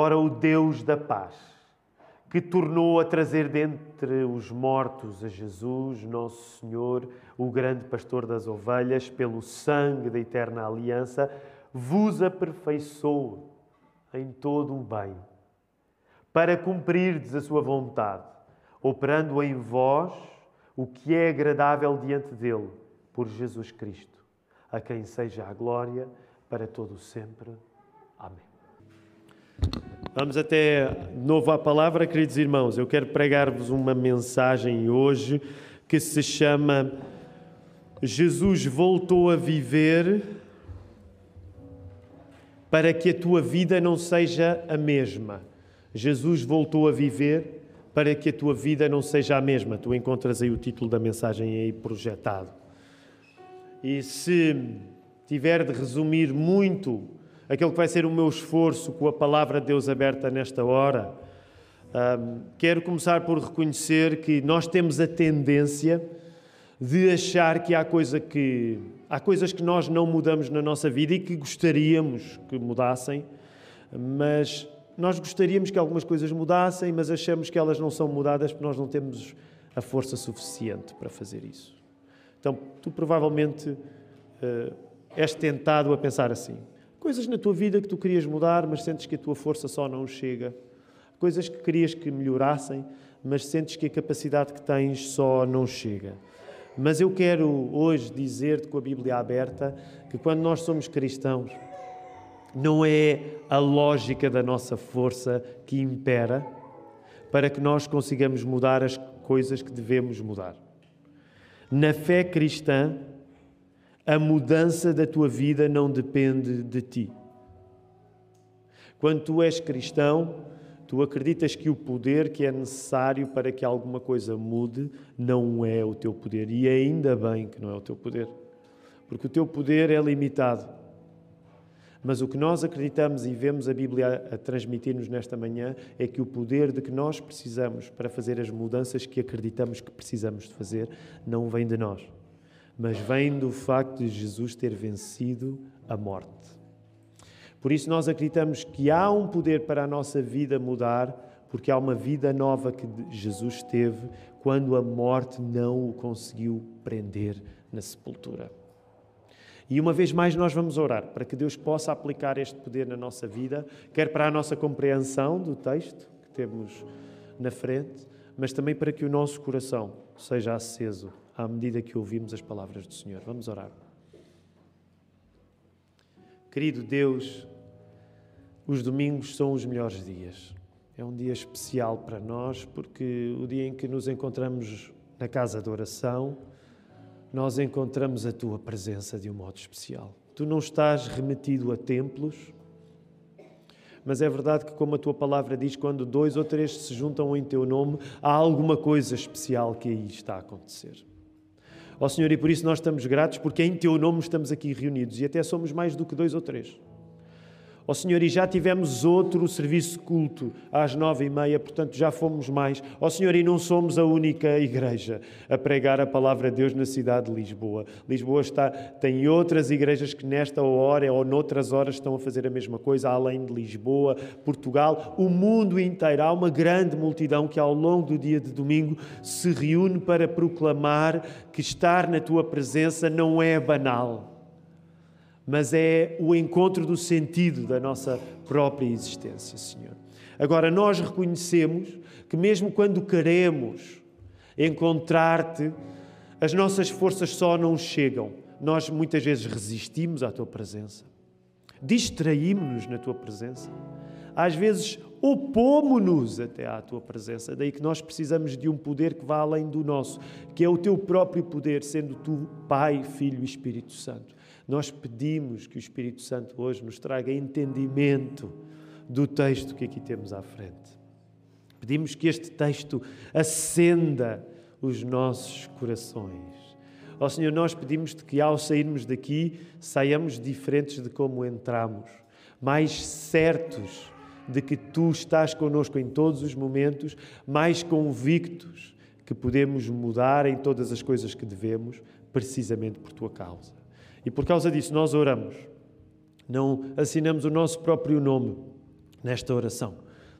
Ora, o Deus da paz, que tornou a trazer dentre os mortos a Jesus, nosso Senhor, o grande pastor das ovelhas, pelo sangue da eterna aliança, vos aperfeiçoe em todo o bem, para cumprirdes a sua vontade, operando em vós o que é agradável diante dele, por Jesus Cristo, a quem seja a glória para todo sempre. Amém. Vamos até de novo à palavra, queridos irmãos. Eu quero pregar-vos uma mensagem hoje que se chama Jesus voltou a viver para que a tua vida não seja a mesma. Jesus voltou a viver para que a tua vida não seja a mesma. Tu encontras aí o título da mensagem aí projetado. E se tiver de resumir muito aquele que vai ser o meu esforço com a palavra de Deus aberta nesta hora, um, quero começar por reconhecer que nós temos a tendência de achar que há, coisa que há coisas que nós não mudamos na nossa vida e que gostaríamos que mudassem, mas nós gostaríamos que algumas coisas mudassem, mas achamos que elas não são mudadas porque nós não temos a força suficiente para fazer isso. Então, tu provavelmente uh, és tentado a pensar assim. Coisas na tua vida que tu querias mudar, mas sentes que a tua força só não chega. Coisas que querias que melhorassem, mas sentes que a capacidade que tens só não chega. Mas eu quero hoje dizer-te com a Bíblia aberta que quando nós somos cristãos, não é a lógica da nossa força que impera para que nós consigamos mudar as coisas que devemos mudar. Na fé cristã, a mudança da tua vida não depende de ti. Quando tu és cristão, tu acreditas que o poder que é necessário para que alguma coisa mude não é o teu poder. E ainda bem que não é o teu poder, porque o teu poder é limitado. Mas o que nós acreditamos e vemos a Bíblia a transmitir-nos nesta manhã é que o poder de que nós precisamos para fazer as mudanças que acreditamos que precisamos de fazer não vem de nós, mas vem do facto de Jesus ter vencido a morte. Por isso nós acreditamos que há um poder para a nossa vida mudar, porque há uma vida nova que Jesus teve quando a morte não o conseguiu prender na sepultura. E uma vez mais nós vamos orar para que Deus possa aplicar este poder na nossa vida, quer para a nossa compreensão do texto que temos na frente, mas também para que o nosso coração seja aceso à medida que ouvimos as palavras do Senhor. Vamos orar. Querido Deus, os domingos são os melhores dias. É um dia especial para nós porque o dia em que nos encontramos na casa de oração, nós encontramos a tua presença de um modo especial. Tu não estás remetido a templos, mas é verdade que, como a tua palavra diz, quando dois ou três se juntam em teu nome, há alguma coisa especial que aí está a acontecer. Ó oh, Senhor, e por isso nós estamos gratos, porque em teu nome estamos aqui reunidos e até somos mais do que dois ou três. Ó oh, Senhor, e já tivemos outro serviço culto às nove e meia, portanto já fomos mais. Ó oh, Senhor, e não somos a única igreja a pregar a palavra de Deus na cidade de Lisboa. Lisboa está, tem outras igrejas que nesta hora ou noutras horas estão a fazer a mesma coisa, além de Lisboa, Portugal, o mundo inteiro. Há uma grande multidão que ao longo do dia de domingo se reúne para proclamar que estar na tua presença não é banal mas é o encontro do sentido da nossa própria existência, Senhor. Agora, nós reconhecemos que, mesmo quando queremos encontrar-te, as nossas forças só não chegam. Nós muitas vezes resistimos à tua presença, distraímos-nos na tua presença, às vezes opomos-nos até à tua presença. Daí que nós precisamos de um poder que vá além do nosso, que é o teu próprio poder, sendo tu Pai, Filho e Espírito Santo. Nós pedimos que o Espírito Santo hoje nos traga entendimento do texto que aqui temos à frente. Pedimos que este texto acenda os nossos corações. Ó oh, Senhor, nós pedimos-te que ao sairmos daqui saiamos diferentes de como entramos, mais certos de que tu estás conosco em todos os momentos, mais convictos que podemos mudar em todas as coisas que devemos, precisamente por tua causa. E por causa disso nós oramos. Não assinamos o nosso próprio nome, nesta oração,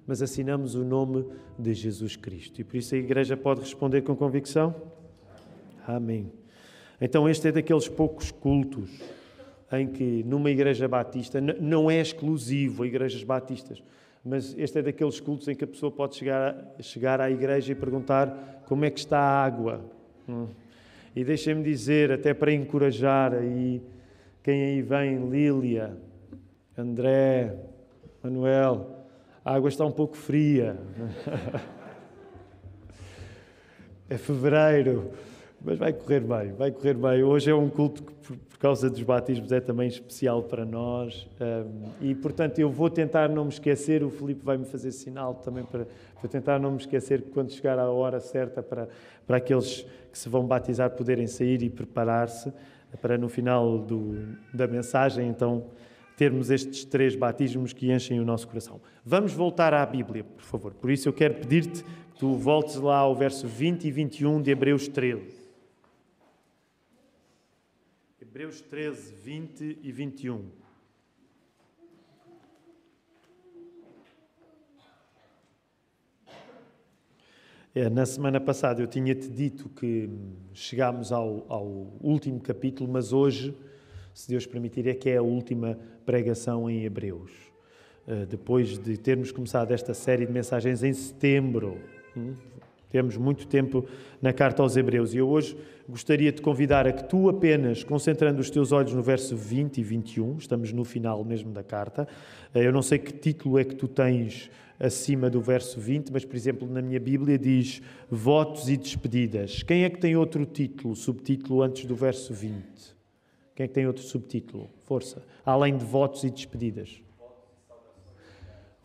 mas assinamos o nome de Jesus Cristo. E por isso a Igreja pode responder com convicção? Amém. Então, este é daqueles poucos cultos em que, numa Igreja Batista, não é exclusivo a Igrejas Batistas, mas este é daqueles cultos em que a pessoa pode chegar, chegar à igreja e perguntar como é que está a água. Hum. E deixem-me dizer, até para encorajar aí quem aí vem, Lília, André, Manuel, a água está um pouco fria. é fevereiro, mas vai correr bem, vai correr bem. Hoje é um culto que, por causa dos batismos, é também especial para nós. e, portanto, eu vou tentar não me esquecer. O Filipe vai me fazer sinal também para, para tentar não me esquecer que, quando chegar a hora certa para, para aqueles que se vão batizar poderem sair e preparar-se para no final do, da mensagem, então, termos estes três batismos que enchem o nosso coração. Vamos voltar à Bíblia, por favor. Por isso eu quero pedir-te que tu voltes lá ao verso 20 e 21 de Hebreus 13. Hebreus 13, 20 e 21. É, na semana passada eu tinha-te dito que chegámos ao, ao, último capítulo, mas hoje, se Deus permitir, é que é a última pregação em Hebreus. Uh, depois de termos começado esta série de mensagens em setembro, hum, temos muito tempo na carta aos Hebreus e eu hoje gostaria de convidar a que tu apenas, concentrando os teus olhos no verso 20 e 21, estamos no final mesmo da carta, uh, eu não sei que título é que tu tens acima do verso 20, mas, por exemplo, na minha Bíblia diz votos e despedidas. Quem é que tem outro título, subtítulo antes do verso 20? Quem é que tem outro subtítulo? Força. Além de votos e despedidas.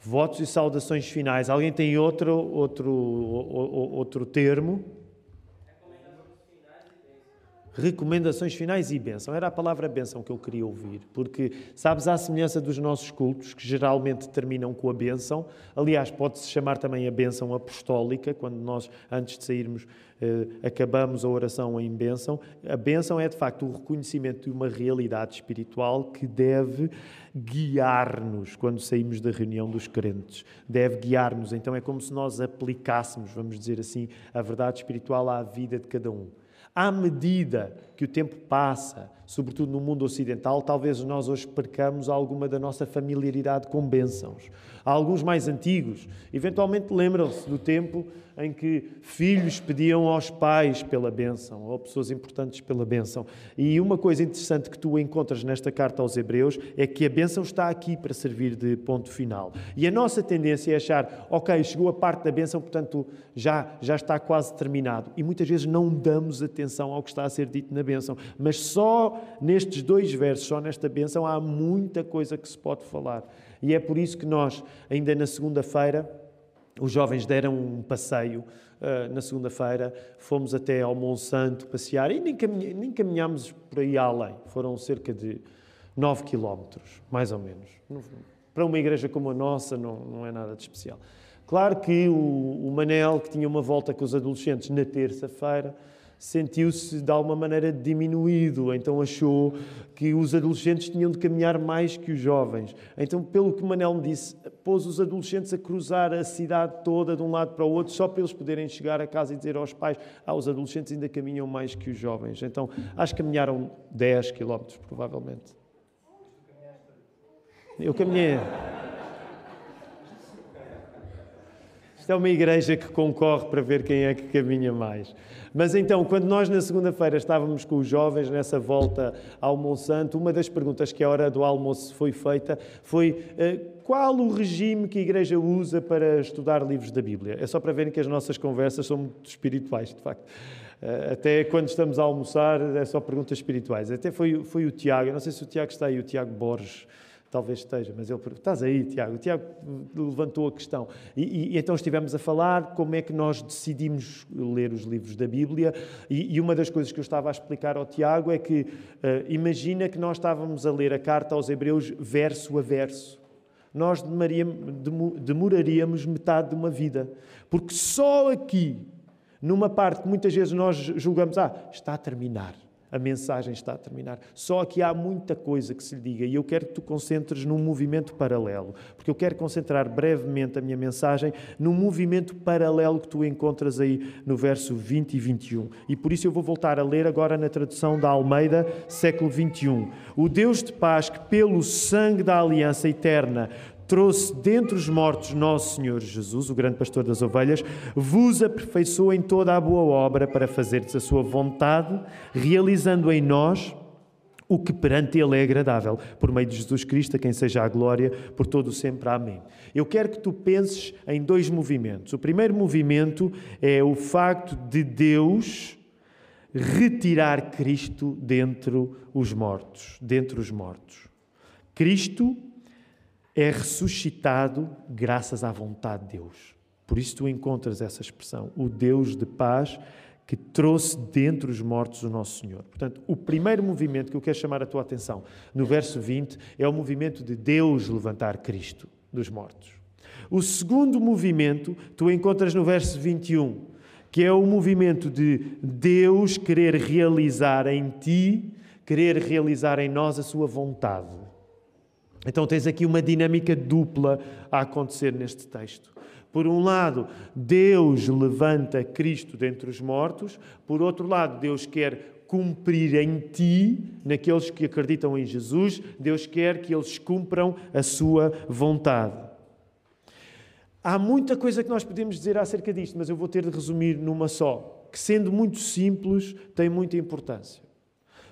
Votos e saudações finais. Alguém tem outro, outro, outro termo? Recomendações finais e bênção. Era a palavra bênção que eu queria ouvir, porque, sabes, à semelhança dos nossos cultos, que geralmente terminam com a bênção, aliás, pode-se chamar também a bênção apostólica, quando nós, antes de sairmos, eh, acabamos a oração em bênção. A bênção é, de facto, o reconhecimento de uma realidade espiritual que deve guiar-nos quando saímos da reunião dos crentes. Deve guiar-nos. Então, é como se nós aplicássemos, vamos dizer assim, a verdade espiritual à vida de cada um. À medida que o tempo passa, sobretudo no mundo ocidental, talvez nós hoje percamos alguma da nossa familiaridade com bênçãos. Há alguns mais antigos, eventualmente lembram-se do tempo em que filhos pediam aos pais pela bênção, ou pessoas importantes pela bênção. E uma coisa interessante que tu encontras nesta carta aos Hebreus é que a bênção está aqui para servir de ponto final. E a nossa tendência é achar, ok, chegou a parte da bênção, portanto já, já está quase terminado. E muitas vezes não damos atenção ao que está a ser dito na bênção. Mas só nestes dois versos, só nesta bênção, há muita coisa que se pode falar. E é por isso que nós, ainda na segunda-feira, os jovens deram um passeio uh, na segunda-feira, fomos até ao Monsanto passear e nem, caminha, nem caminhámos por aí além. Foram cerca de 9 quilómetros, mais ou menos. Para uma igreja como a nossa, não, não é nada de especial. Claro que o, o Manel, que tinha uma volta com os adolescentes na terça-feira, sentiu-se de alguma maneira diminuído, então achou que os adolescentes tinham de caminhar mais que os jovens. Então, pelo que Manel me disse, pôs os adolescentes a cruzar a cidade toda de um lado para o outro, só para eles poderem chegar a casa e dizer aos pais: Ah, os adolescentes ainda caminham mais que os jovens. Então, acho que caminharam 10 quilómetros, provavelmente. Eu caminhei. Isto é uma igreja que concorre para ver quem é que caminha mais. Mas então, quando nós na segunda-feira estávamos com os jovens nessa volta ao Monsanto, uma das perguntas que a hora do almoço foi feita foi uh, qual o regime que a igreja usa para estudar livros da Bíblia? É só para verem que as nossas conversas são muito espirituais, de facto. Uh, até quando estamos a almoçar, é só perguntas espirituais. Até foi, foi o Tiago, não sei se o Tiago está aí, o Tiago Borges talvez esteja, mas ele estás aí, Tiago? O Tiago levantou a questão. E, e, e, então estivemos a falar como é que nós decidimos ler os livros da Bíblia e, e uma das coisas que eu estava a explicar ao Tiago é que uh, imagina que nós estávamos a ler a carta aos Hebreus verso a verso. Nós demoraríamos metade de uma vida, porque só aqui, numa parte que muitas vezes nós julgamos, ah, está a terminar, a mensagem está a terminar. Só aqui há muita coisa que se lhe diga e eu quero que tu concentres num movimento paralelo, porque eu quero concentrar brevemente a minha mensagem num movimento paralelo que tu encontras aí no verso 20 e 21. E por isso eu vou voltar a ler agora na tradução da Almeida, século 21. O Deus de paz que pelo sangue da aliança eterna trouxe dentre os mortos nosso Senhor Jesus, o grande pastor das ovelhas, vos aperfeiçoou em toda a boa obra para fazerdes a sua vontade, realizando em nós o que perante Ele é agradável, por meio de Jesus Cristo, a quem seja a glória por todo o sempre. Amém. Eu quero que tu penses em dois movimentos. O primeiro movimento é o facto de Deus retirar Cristo dentre os mortos, dentre os mortos. Cristo é ressuscitado graças à vontade de Deus. Por isso tu encontras essa expressão, o Deus de paz que trouxe dentre os mortos o nosso Senhor. Portanto, o primeiro movimento que eu quero chamar a tua atenção no verso 20 é o movimento de Deus levantar Cristo dos mortos. O segundo movimento tu encontras no verso 21, que é o movimento de Deus querer realizar em ti, querer realizar em nós a sua vontade. Então tens aqui uma dinâmica dupla a acontecer neste texto. Por um lado, Deus levanta Cristo dentre os mortos, por outro lado, Deus quer cumprir em ti, naqueles que acreditam em Jesus, Deus quer que eles cumpram a sua vontade. Há muita coisa que nós podemos dizer acerca disto, mas eu vou ter de resumir numa só, que sendo muito simples, tem muita importância.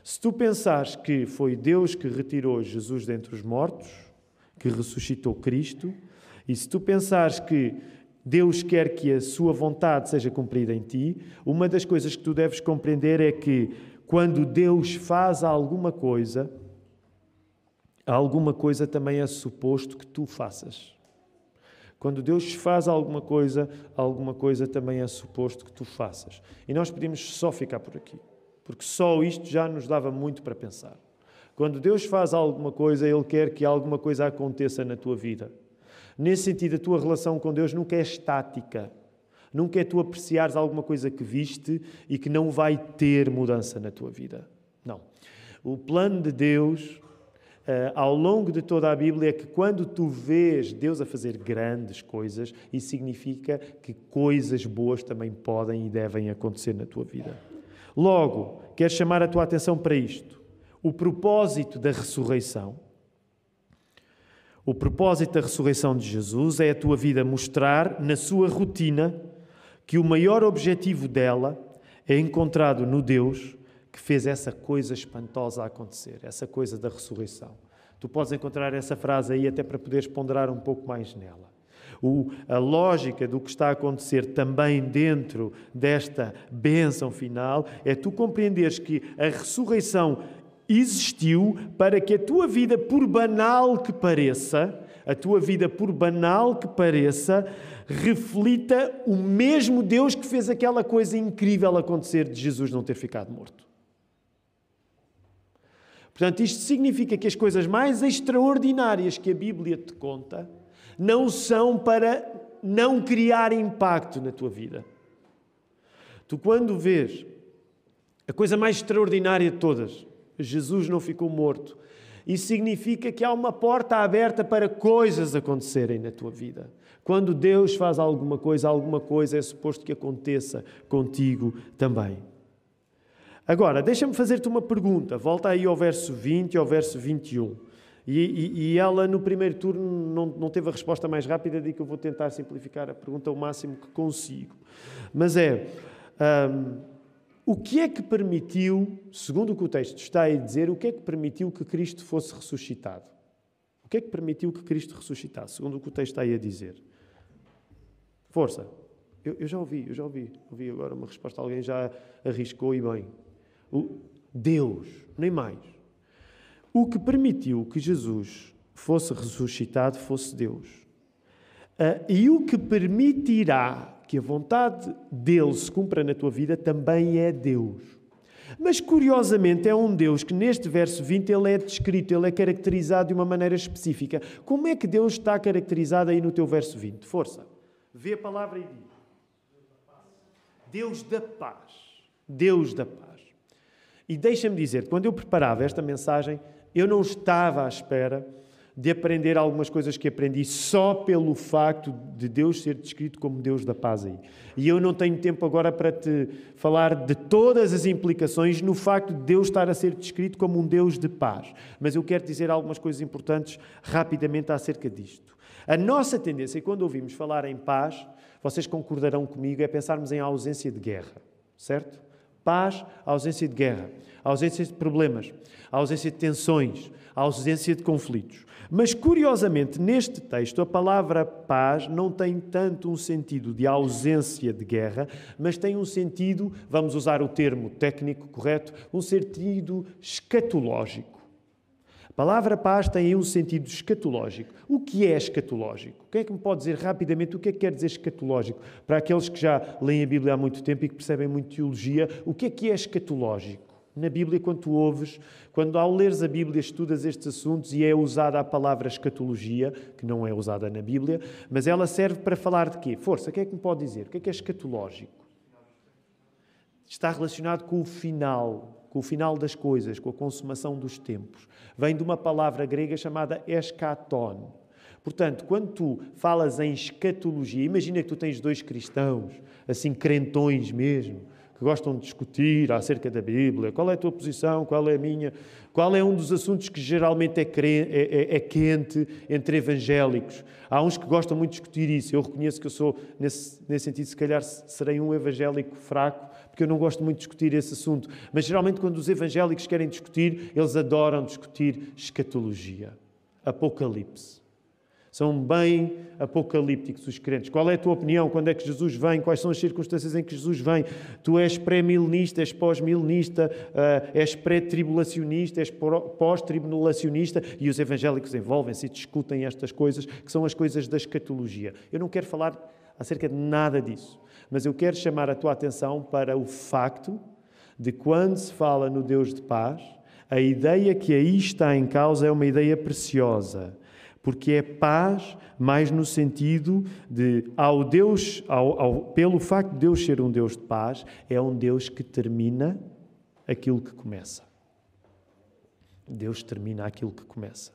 Se tu pensares que foi Deus que retirou Jesus dentre os mortos, que ressuscitou Cristo, e se tu pensares que Deus quer que a sua vontade seja cumprida em ti, uma das coisas que tu deves compreender é que quando Deus faz alguma coisa, alguma coisa também é suposto que tu faças. Quando Deus faz alguma coisa, alguma coisa também é suposto que tu faças. E nós podemos só ficar por aqui porque só isto já nos dava muito para pensar. Quando Deus faz alguma coisa, Ele quer que alguma coisa aconteça na tua vida. Nesse sentido, a tua relação com Deus nunca é estática. Nunca é tu apreciares alguma coisa que viste e que não vai ter mudança na tua vida. Não. O plano de Deus, Uh, ao longo de toda a Bíblia é que quando tu vês Deus a fazer grandes coisas, isso significa que coisas boas também podem e devem acontecer na tua vida. Logo, quero chamar a tua atenção para isto. O propósito da ressurreição. O propósito da ressurreição de Jesus é a tua vida mostrar na sua rotina que o maior objetivo dela é encontrado no Deus que fez essa coisa espantosa acontecer, essa coisa da ressurreição. Tu podes encontrar essa frase aí até para poderes ponderar um pouco mais nela o, a lógica do que está a acontecer também dentro desta bênção final é tu compreenderes que a ressurreição existiu para que a tua vida, por banal que pareça, a tua vida, por banal que pareça, reflita o mesmo Deus que fez aquela coisa incrível acontecer de Jesus não ter ficado morto. Portanto, isto significa que as coisas mais extraordinárias que a Bíblia te conta não são para não criar impacto na tua vida. Tu, quando vês a coisa mais extraordinária de todas, Jesus não ficou morto, isso significa que há uma porta aberta para coisas acontecerem na tua vida. Quando Deus faz alguma coisa, alguma coisa é suposto que aconteça contigo também. Agora, deixa-me fazer-te uma pergunta. Volta aí ao verso 20 e ao verso 21. E, e, e, ela, no primeiro turno, não, não teve a resposta mais rápida, de que eu vou tentar simplificar a pergunta o máximo que consigo. Mas é: um, o que é que permitiu, segundo o que o texto está a dizer, o que é que permitiu que Cristo fosse ressuscitado? O que é que permitiu que Cristo ressuscitasse, segundo o que o texto está aí a dizer? Força. Eu, eu já ouvi, eu já ouvi. Ouvi agora uma resposta, alguém já arriscou e bem. O Deus, nem mais. O que permitiu que Jesus fosse ressuscitado fosse Deus. Uh, e o que permitirá que a vontade dele se cumpra na tua vida também é Deus. Mas curiosamente é um Deus que neste verso 20 ele é descrito, ele é caracterizado de uma maneira específica. Como é que Deus está caracterizado aí no teu verso 20? Força. Vê a palavra e diz. Deus da paz. Deus da paz. E deixa-me dizer, quando eu preparava esta mensagem, eu não estava à espera de aprender algumas coisas que aprendi só pelo facto de Deus ser descrito como Deus da paz aí. E eu não tenho tempo agora para te falar de todas as implicações no facto de Deus estar a ser descrito como um Deus de paz. Mas eu quero dizer algumas coisas importantes rapidamente acerca disto. A nossa tendência, quando ouvimos falar em paz, vocês concordarão comigo, é pensarmos em ausência de guerra, certo? Paz, ausência de guerra, ausência de problemas, ausência de tensões, ausência de conflitos. Mas, curiosamente, neste texto, a palavra paz não tem tanto um sentido de ausência de guerra, mas tem um sentido, vamos usar o termo técnico correto, um sentido escatológico. A palavra paz tem aí um sentido escatológico. O que é escatológico? Quem é que me pode dizer rapidamente o que é que quer dizer escatológico? Para aqueles que já leem a Bíblia há muito tempo e que percebem muito teologia, o que é que é escatológico? Na Bíblia, quando tu ouves, quando ao leres a Bíblia estudas estes assuntos e é usada a palavra escatologia, que não é usada na Bíblia, mas ela serve para falar de quê? Força, o que é que me pode dizer? O que é que é escatológico? Está relacionado com o final, com o final das coisas, com a consumação dos tempos. Vem de uma palavra grega chamada eschaton. Portanto, quando tu falas em escatologia, imagina que tu tens dois cristãos, assim crentões mesmo, que gostam de discutir acerca da Bíblia, qual é a tua posição, qual é a minha, qual é um dos assuntos que geralmente é, é, é, é, quente entre evangélicos. Há uns que gostam muito de discutir isso. Eu reconheço que eu sou, nesse, nesse sentido, se calhar serei um evangélico fraco, porque eu não gosto muito de discutir esse assunto. Mas geralmente, quando os evangélicos querem discutir, eles adoram discutir escatologia, apocalipse. São bem apocalípticos os crentes. Qual é a tua opinião? Quando é que Jesus vem? Quais são as circunstâncias em que Jesus vem? Tu és pré-milenista, és pós-milenista, uh, és pré-tribulacionista, és pós-tribulacionista e os evangélicos envolvem-se e discutem estas coisas que são as coisas da escatologia. Eu não quero falar acerca de nada disso, mas eu quero chamar a tua atenção para o facto de quando se fala no Deus de paz, a ideia que aí está em causa é uma ideia preciosa porque é paz mais no sentido de, ao Deus, ao, ao, pelo facto de Deus ser um Deus de paz, é um Deus que termina aquilo que começa. Deus termina aquilo que começa.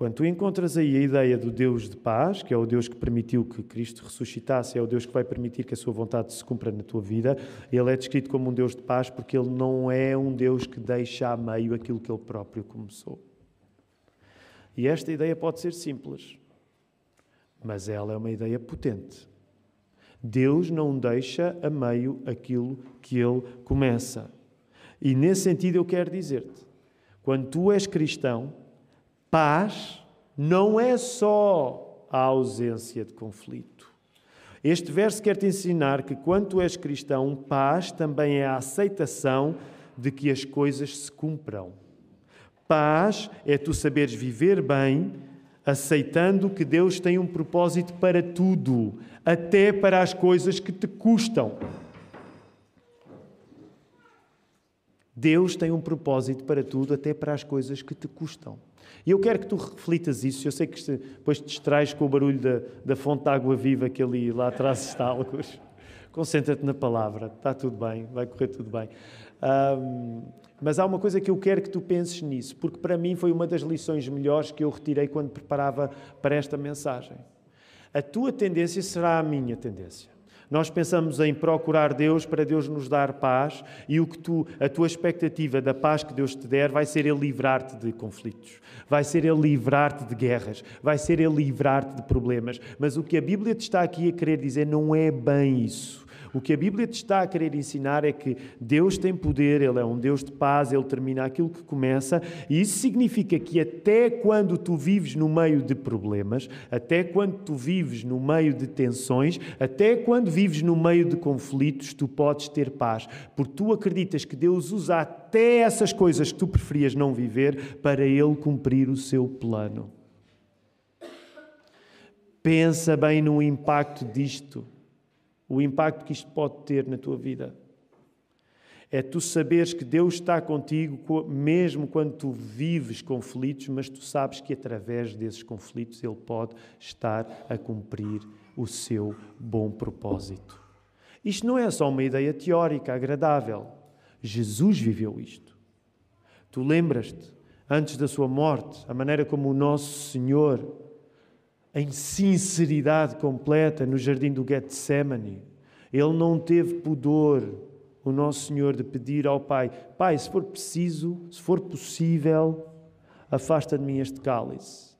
Quando tu encontras aí a ideia do Deus de paz, que é o Deus que permitiu que Cristo ressuscitasse, é o Deus que vai permitir que a sua vontade se cumpra na tua vida, ele é descrito como um Deus de paz porque ele não é um Deus que deixa a meio aquilo que ele próprio começou. E esta ideia pode ser simples, mas ela é uma ideia potente. Deus não deixa a meio aquilo que Ele começa. E nesse sentido eu quero dizer-te: quando tu és cristão, paz não é só a ausência de conflito. Este verso quer te ensinar que quando és cristão, paz também é a aceitação de que as coisas se cumpram. Paz é tu saberes viver bem, aceitando que Deus tem um propósito para tudo, até para as coisas que te custam. Deus tem um propósito para tudo, até para as coisas que te custam. E eu quero que tu reflitas isso. Eu sei que depois te distrais com o barulho da, da fonte de água viva que ali lá atrás está. Concentra-te na palavra, está tudo bem, vai correr tudo bem. Um, mas há uma coisa que eu quero que tu penses nisso, porque para mim foi uma das lições melhores que eu retirei quando preparava para esta mensagem. A tua tendência será a minha tendência. Nós pensamos em procurar Deus para Deus nos dar paz e o que tu, a tua expectativa da paz que Deus te der vai ser ele livrar-te de conflitos, vai ser ele livrar-te de guerras, vai ser ele livrar-te de problemas. Mas o que a Bíblia te está aqui a querer dizer não é bem isso. O que a Bíblia te está a querer ensinar é que Deus tem poder, Ele é um Deus de paz, Ele termina aquilo que começa, e isso significa que até quando tu vives no meio de problemas, até quando tu vives no meio de tensões, até quando vives no meio de conflitos, tu podes ter paz, porque tu acreditas que Deus usa até essas coisas que tu preferias não viver para Ele cumprir o seu plano. Pensa bem no impacto disto o impacto que isto pode ter na tua vida. É tu saberes que Deus está contigo mesmo quando tu vives conflitos, mas tu sabes que através desses conflitos Ele pode estar a cumprir o seu bom propósito. Isto não é só uma ideia teórica agradável. Jesus viveu isto. Tu lembras-te, antes da sua morte, a maneira como o nosso Senhor, em sinceridade completa, no jardim do Getsemane, ele não teve pudor, o nosso Senhor, de pedir ao Pai: Pai, se for preciso, se for possível, afasta de mim este cálice.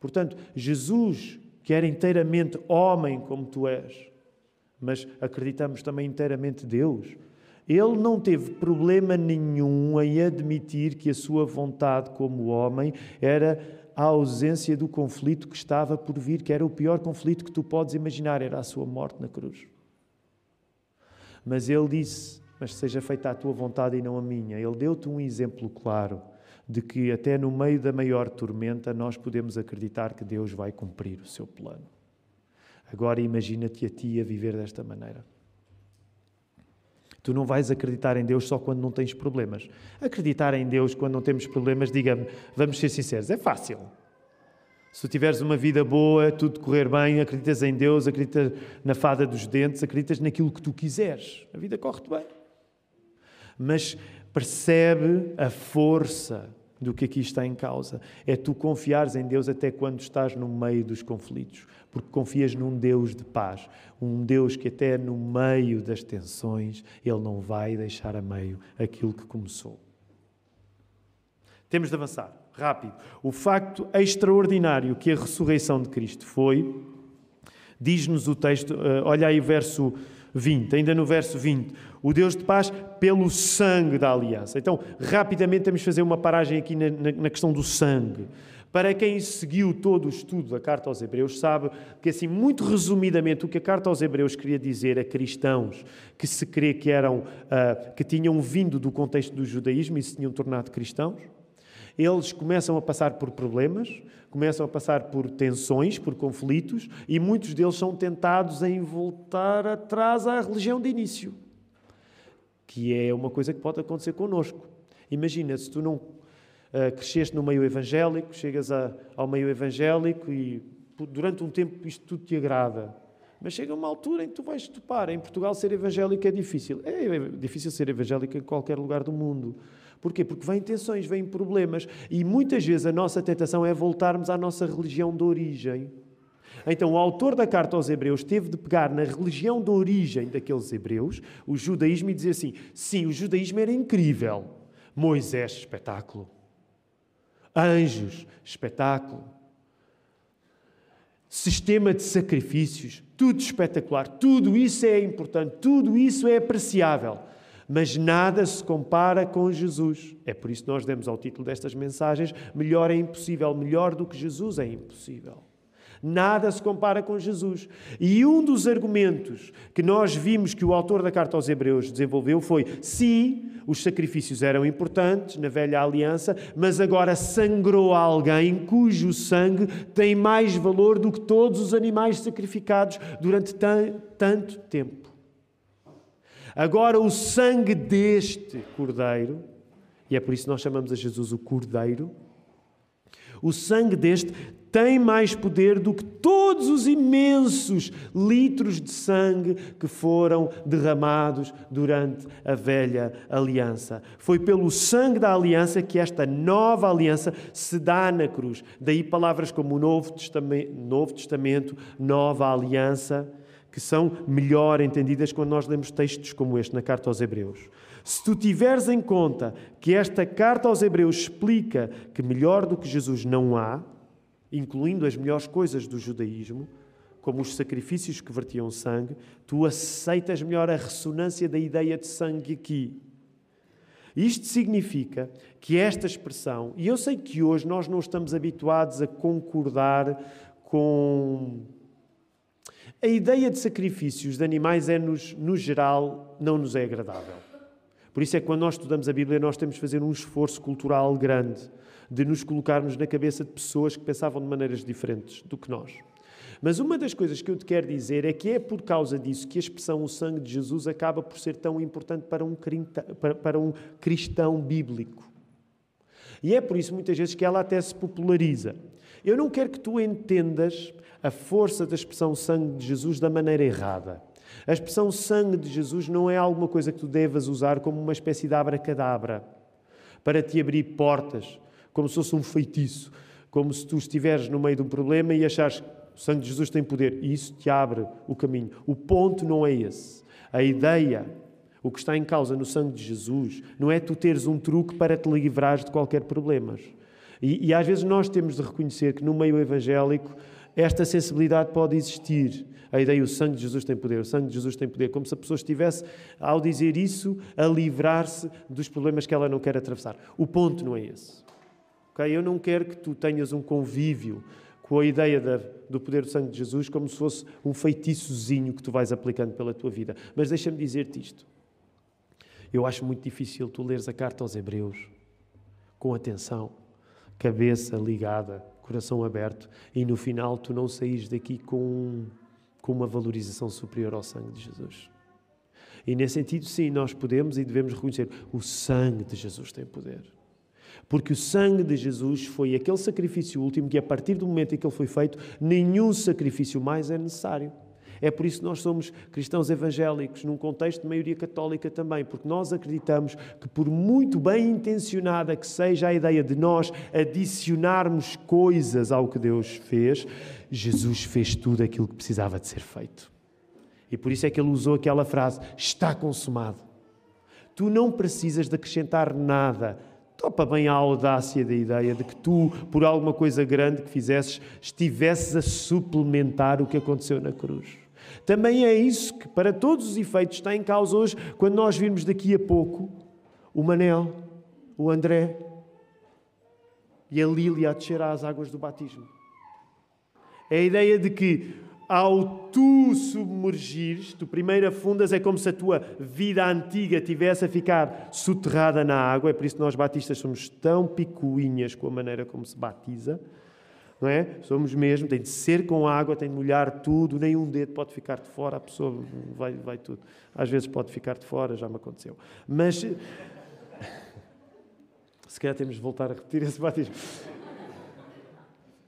Portanto, Jesus, que era inteiramente homem como tu és, mas acreditamos também inteiramente Deus, ele não teve problema nenhum em admitir que a sua vontade como homem era a ausência do conflito que estava por vir, que era o pior conflito que tu podes imaginar, era a sua morte na cruz. Mas ele disse: Mas seja feita a tua vontade e não a minha. Ele deu-te um exemplo claro de que, até no meio da maior tormenta, nós podemos acreditar que Deus vai cumprir o seu plano. Agora imagina-te a ti a viver desta maneira. Tu não vais acreditar em Deus só quando não tens problemas. Acreditar em Deus quando não temos problemas, diga-me, vamos ser sinceros, é fácil. Se tu tiveres uma vida boa, tudo correr bem, acreditas em Deus, acreditas na fada dos dentes, acreditas naquilo que tu quiseres, a vida corre-te bem. Mas percebe a força do que aqui está em causa. É tu confiares em Deus até quando estás no meio dos conflitos, porque confias num Deus de paz, um Deus que até no meio das tensões, Ele não vai deixar a meio aquilo que começou. Temos de avançar rápido. O facto extraordinário que a ressurreição de Cristo foi, diz-nos o texto, eh, olha aí o verso 20, ainda no verso 20, o Deus de paz pelo sangue da aliança. Então, rapidamente temos de fazer uma paragem aqui na, na, na questão do sangue. Para quem seguiu todo o estudo da carta aos Hebreus, sabe que, assim, muito resumidamente, o que a carta aos Hebreus queria dizer a cristãos que se crê que eram, uh, que tinham vindo do contexto do judaísmo e se tinham tornado cristãos, eles começam a passar por problemas, começam a passar por tensões, por conflitos, e muitos deles são tentados em voltar atrás à religião de início, que é uma coisa que pode acontecer connosco. Imagina, se tu não uh, cresceste no meio evangélico, chegas a, ao meio evangélico e durante um tempo isto tudo te agrada. Mas chega uma altura em que tu vais topar. Em Portugal, ser evangélico é difícil. É difícil ser evangélico em qualquer lugar do mundo. Porquê? Porque vêm tensões, vêm problemas e muitas vezes a nossa tentação é voltarmos à nossa religião de origem. Então, o autor da carta aos Hebreus teve de pegar na religião de origem daqueles hebreus, o judaísmo, e dizer assim: sim, o judaísmo era incrível. Moisés, espetáculo. Anjos, espetáculo. Sistema de sacrifícios, tudo espetacular. Tudo isso é importante, tudo isso é apreciável mas nada se compara com Jesus. É por isso que nós demos ao título destas mensagens: Melhor é impossível, melhor do que Jesus é impossível. Nada se compara com Jesus. E um dos argumentos que nós vimos que o autor da carta aos Hebreus desenvolveu foi: sim, os sacrifícios eram importantes na velha aliança, mas agora sangrou alguém cujo sangue tem mais valor do que todos os animais sacrificados durante tanto tempo. Agora, o sangue deste cordeiro, e é por isso que nós chamamos a Jesus o cordeiro, o sangue deste tem mais poder do que todos os imensos litros de sangue que foram derramados durante a velha aliança. Foi pelo sangue da aliança que esta nova aliança se dá na cruz. Daí palavras como Novo Testamento, Novo Testamento nova aliança que são melhor entendidas quando nós lemos textos como este na carta aos Hebreus. Se tu tiveres em conta que esta carta aos Hebreus explica que melhor do que Jesus não há, incluindo as melhores coisas do judaísmo, como os sacrifícios que vertiam sangue, tu aceitas melhor a ressonância da ideia de sangue aqui. Isto significa que esta expressão, e eu sei que hoje nós não estamos habituados a concordar com a ideia de sacrifícios de animais é, nos, no geral, não nos é agradável. Por isso é que quando nós estudamos a Bíblia, nós temos de fazer um esforço cultural grande de nos colocarmos na cabeça de pessoas que pensavam de maneiras diferentes do que nós. Mas uma das coisas que eu te quero dizer é que é por causa disso que a expressão o sangue de Jesus acaba por ser tão importante para um, para um cristão bíblico. E é por isso muitas vezes que ela até se populariza. Eu não quero que tu entendas a força da expressão sangue de Jesus da maneira errada. A expressão sangue de Jesus não é alguma coisa que tu devas usar como uma espécie de abracadabra para te abrir portas, como se fosse um feitiço, como se tu estiveres no meio de um problema e achares que o sangue de Jesus tem poder e isso te abre o caminho. O ponto não é esse. A ideia, o que está em causa no sangue de Jesus, não é tu teres um truque para te livrares de qualquer problema. E, e às vezes nós temos de reconhecer que no meio evangélico esta sensibilidade pode existir. A ideia, o sangue de Jesus tem poder, o sangue de Jesus tem poder, como se a pessoa estivesse, ao dizer isso, a livrar-se dos problemas que ela não quer atravessar. O ponto não é esse. Okay? Eu não quero que tu tenhas um convívio com a ideia da, do poder do sangue de Jesus como se fosse um feitiçozinho que tu vais aplicando pela tua vida. Mas deixa-me dizer-te isto. Eu acho muito difícil tu leres a carta aos Hebreus com atenção, cabeça ligada, coração aberto e no final tu não saís daqui com, com uma valorização superior ao sangue de Jesus. E nesse sentido, sim, nós podemos e devemos reconhecer: o sangue de Jesus tem poder. Porque o sangue de Jesus foi aquele sacrifício último que, a partir do momento em que ele foi feito, nenhum sacrifício mais é necessário. É por isso que nós somos cristãos evangélicos, num contexto de maioria católica também, porque nós acreditamos que, por muito bem intencionada que seja a ideia de nós adicionarmos coisas ao que Deus fez, Jesus fez tudo aquilo que precisava de ser feito. E por isso é que ele usou aquela frase: está consumado. Tu não precisas de acrescentar nada Topa bem a audácia da ideia de que tu, por alguma coisa grande que fizesses, estivesses a suplementar o que aconteceu na cruz. Também é isso que, para todos os efeitos, está em causa hoje, quando nós virmos daqui a pouco o Manel, o André e a Lília a descer às águas do batismo. É a ideia de que ao tu submergires, tu primeiro afundas, é como se a tua vida antiga tivesse a ficar soterrada na água. É por isso que nós batistas somos tão picuinhas com a maneira como se batiza. Não é? Somos mesmo, tem de ser com água, tem de molhar tudo, nenhum dedo pode ficar de fora, a pessoa vai, vai tudo. Às vezes pode ficar de fora, já me aconteceu. Mas se calhar temos de voltar a repetir esse batismo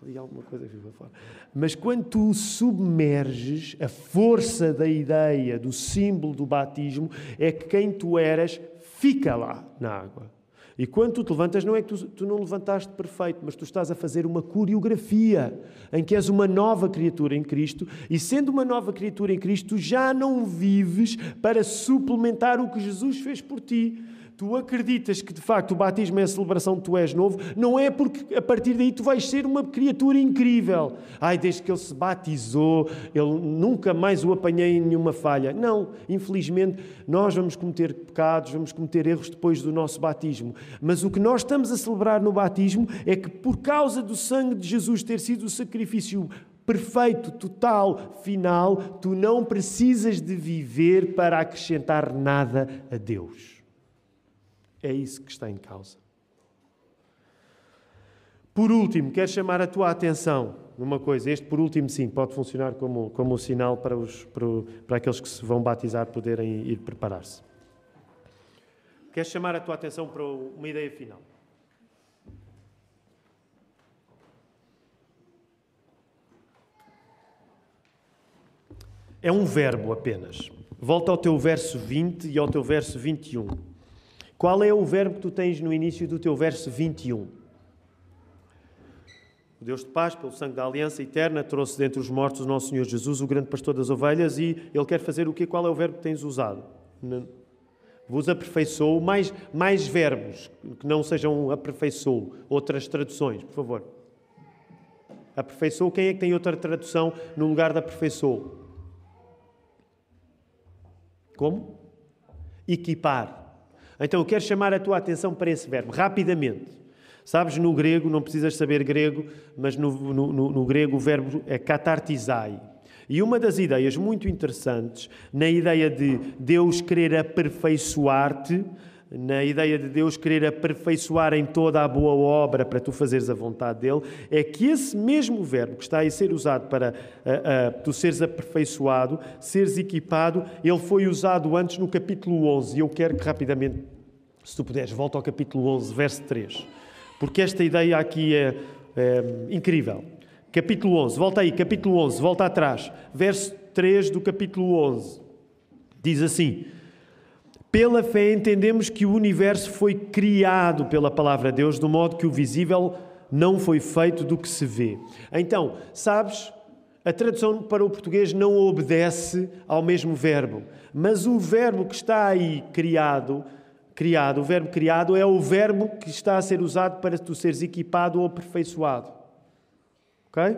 ali alguma coisa viva fora. Mas quando tu submerges a força da ideia, do símbolo do batismo, é que quem tu eras fica lá na água. E quando tu te levantas, não é que tu, tu, não levantaste perfeito, mas tu estás a fazer uma coreografia em que és uma nova criatura em Cristo, e sendo uma nova criatura em Cristo, já não vives para suplementar o que Jesus fez por ti tu acreditas que de facto o batismo é a celebração de tu és novo, não é porque a partir daí tu vais ser uma criatura incrível. Ai, desde que ele se batizou, eu nunca mais o apanhei em nenhuma falha. Não, infelizmente, nós vamos cometer pecados, vamos cometer erros depois do nosso batismo. Mas o que nós estamos a celebrar no batismo é que por causa do sangue de Jesus ter sido o sacrifício perfeito, total, final, tu não precisas de viver para acrescentar nada a Deus. É isso que está em causa. Por último, quero chamar a tua atenção numa coisa. Este, por último, sim, pode funcionar como, como um sinal para, os, para, para aqueles que se vão batizar poderem ir preparar-se. Quero chamar a tua atenção para uma ideia final. É um verbo apenas. Volta ao teu verso 20 e ao teu verso 21. Qual é o verbo que tu tens no início do teu verso 21? O Deus de paz, pelo sangue da aliança eterna, trouxe dentre os mortos o nosso Senhor Jesus, o grande pastor das ovelhas, e Ele quer fazer o quê? Qual é o verbo que tens usado? Vos aperfeiçoou. Mais, mais verbos que não sejam aperfeiçoou. Outras traduções, por favor. Aperfeiçoou. Quem é que tem outra tradução no lugar da aperfeiçoou? Como? Equipar. Então eu quero chamar a tua atenção para esse verbo, rapidamente. Sabes, no grego, não precisas saber grego, mas no, no, no, no grego o verbo é katartizai. E uma das ideias muito interessantes, na ideia de Deus querer aperfeiçoar-te, na ideia de Deus querer aperfeiçoar em toda a boa obra para tu fazeres a vontade dele, é que esse mesmo verbo que está a ser usado para uh, uh, tu seres aperfeiçoado, seres equipado, ele foi usado antes no capítulo 11. E eu quero que rapidamente, se tu puderes, volta ao capítulo 11, verso 3. Porque esta ideia aqui é, é incrível. Capítulo 11, volta aí, capítulo 11, volta atrás. Verso 3 do capítulo 11. Diz assim: Pela fé entendemos que o universo foi criado pela palavra de Deus, do modo que o visível não foi feito do que se vê. Então, sabes, a tradução para o português não obedece ao mesmo verbo, mas o verbo que está aí criado, criado, o verbo criado é o verbo que está a ser usado para tu seres equipado ou aperfeiçoado. OK?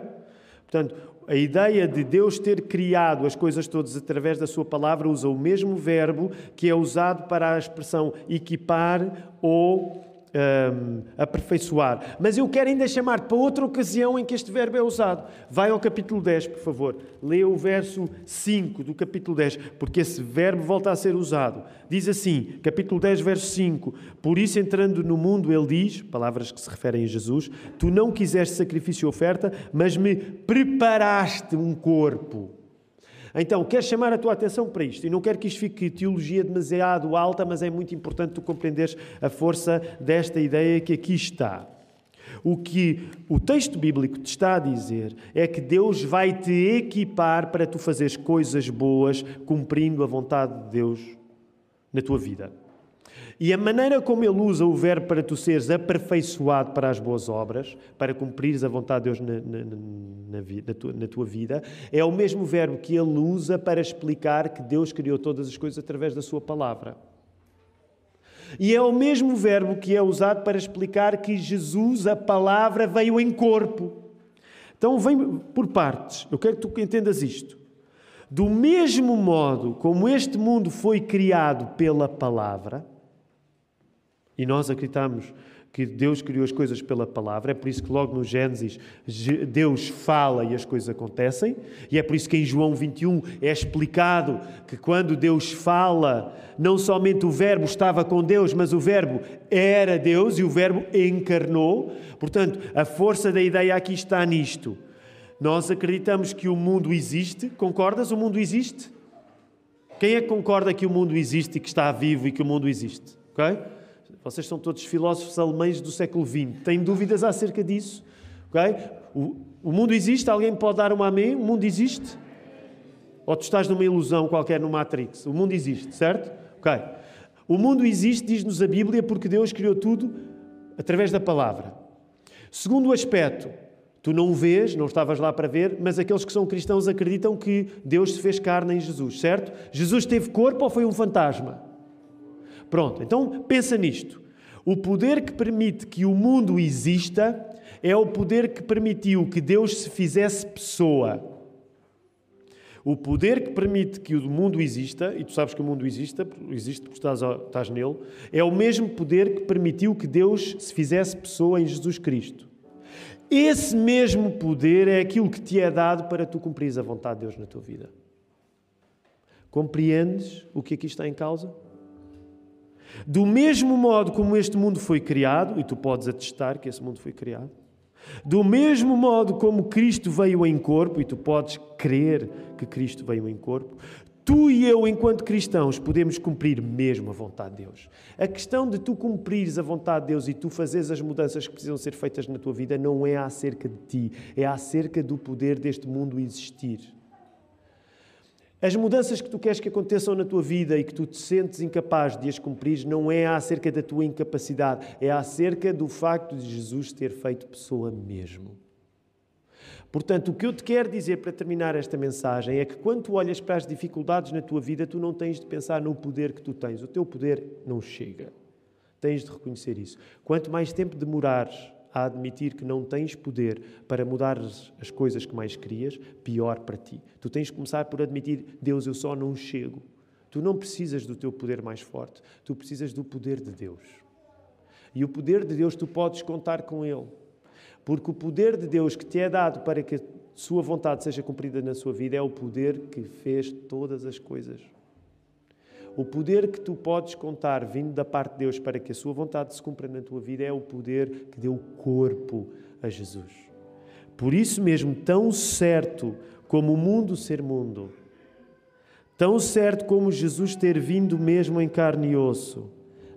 Portanto, a ideia de Deus ter criado as coisas todas através da sua palavra usa o mesmo verbo que é usado para a expressão equipar ou um, aperfeiçoar. Mas eu quero ainda chamar para outra ocasião em que este verbo é usado. Vai ao capítulo 10, por favor. Lê o verso 5 do capítulo 10, porque esse verbo volta a ser usado. Diz assim, capítulo 10, verso 5: Por isso, entrando no mundo, ele diz, palavras que se referem a Jesus: Tu não quiseste sacrifício e oferta, mas me preparaste um corpo. Então, quero chamar a tua atenção para isto, e não quero que isto fique teologia demasiado alta, mas é muito importante tu compreenderes a força desta ideia que aqui está. O que o texto bíblico te está a dizer é que Deus vai te equipar para tu fazeres coisas boas, cumprindo a vontade de Deus na tua vida. E a maneira como ele usa o verbo para tu seres aperfeiçoado para as boas obras, para cumprires a vontade de Deus na, na, na, na, tua, na tua vida, é o mesmo verbo que ele usa para explicar que Deus criou todas as coisas através da sua palavra. E é o mesmo verbo que é usado para explicar que Jesus, a palavra, veio em corpo. Então, vem por partes. Eu quero que tu entendas isto. Do mesmo modo como este mundo foi criado pela palavra, e nós acreditamos que Deus criou as coisas pela palavra, é por isso que logo no Gênesis Deus fala e as coisas acontecem, e é por isso que em João 21 é explicado que quando Deus fala, não somente o Verbo estava com Deus, mas o Verbo era Deus e o Verbo encarnou. Portanto, a força da ideia aqui está nisto. Nós acreditamos que o mundo existe, concordas? O mundo existe? Quem é que concorda que o mundo existe e que está vivo e que o mundo existe? Ok? Vocês são todos filósofos alemães do século XX. Têm dúvidas acerca disso? Okay? O, o mundo existe? Alguém pode dar uma amém? O mundo existe? Ou tu estás numa ilusão qualquer no Matrix? O mundo existe, certo? Ok. O mundo existe, diz-nos a Bíblia, porque Deus criou tudo através da palavra. Segundo aspecto, tu não o vês, não estavas lá para ver, mas aqueles que são cristãos acreditam que Deus se fez carne em Jesus, certo? Jesus teve corpo ou foi um fantasma? Pronto, então pensa nisto. O poder que permite que o mundo exista é o poder que permitiu que Deus se fizesse pessoa. O poder que permite que o mundo exista, e tu sabes que o mundo existe, existe porque estás, estás nele, é o mesmo poder que permitiu que Deus se fizesse pessoa em Jesus Cristo. Esse mesmo poder é aquilo que te é dado para tu cumprires a vontade de Deus na tua vida. Compreendes o que aqui está em causa? Do mesmo modo como este mundo foi criado, e tu podes atestar que esse mundo foi criado, do mesmo modo como Cristo veio em corpo, e tu podes crer que Cristo veio em corpo, tu e eu, enquanto cristãos, podemos cumprir mesmo a vontade de Deus. A questão de tu cumprires a vontade de Deus e tu fazeres as mudanças que precisam ser feitas na tua vida não é acerca de ti, é acerca do poder deste mundo existir. As mudanças que tu queres que aconteçam na tua vida e que tu te sentes incapaz de as cumprir não é acerca da tua incapacidade, é acerca do facto de Jesus ter feito pessoa mesmo. Portanto, o que eu te quero dizer para terminar esta mensagem é que quando tu olhas para as dificuldades na tua vida, tu não tens de pensar no poder que tu tens. O teu poder não chega. Tens de reconhecer isso. Quanto mais tempo demorares a admitir que não tens poder para mudar as coisas que mais querias, pior para ti. Tu tens de começar por admitir: Deus, eu só não chego. Tu não precisas do teu poder mais forte, tu precisas do poder de Deus. E o poder de Deus, tu podes contar com Ele. Porque o poder de Deus que te é dado para que a Sua vontade seja cumprida na sua vida é o poder que fez todas as coisas. O poder que tu podes contar vindo da parte de Deus para que a sua vontade se cumpra na tua vida é o poder que deu corpo a Jesus. Por isso mesmo, tão certo como o mundo ser mundo, tão certo como Jesus ter vindo mesmo em carne e osso,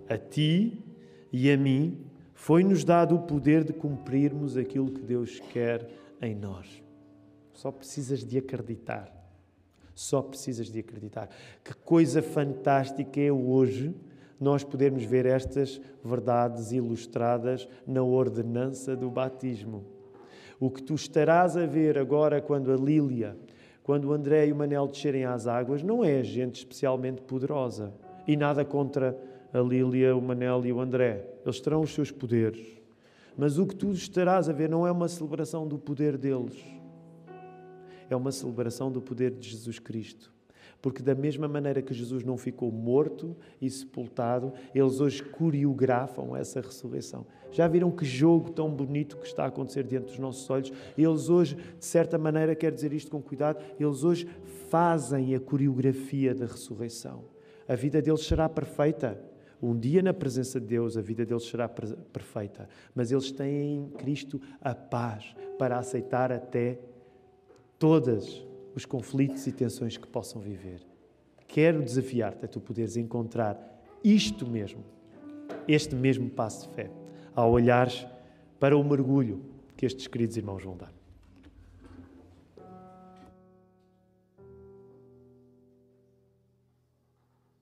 a ti e a mim foi-nos dado o poder de cumprirmos aquilo que Deus quer em nós. Só precisas de acreditar. Só precisas de acreditar. Que coisa fantástica é hoje nós podermos ver estas verdades ilustradas na ordenança do batismo. O que tu estarás a ver agora quando a Lília, quando o André e o Manel descerem às águas, não é gente especialmente poderosa. E nada contra a Lília, o Manel e o André. Eles terão os seus poderes. Mas o que tu estarás a ver não é uma celebração do poder deles. É uma celebração do poder de Jesus Cristo. Porque, da mesma maneira que Jesus não ficou morto e sepultado, eles hoje coreografam essa ressurreição. Já viram que jogo tão bonito que está a acontecer diante dos nossos olhos? Eles hoje, de certa maneira, quero dizer isto com cuidado, eles hoje fazem a coreografia da ressurreição. A vida deles será perfeita. Um dia, na presença de Deus, a vida deles será perfeita. Mas eles têm em Cristo a paz para aceitar até todas os conflitos e tensões que possam viver. Quero desafiar-te a tu poderes encontrar isto mesmo, este mesmo passo de fé, ao olhares para o mergulho que estes queridos irmãos vão dar.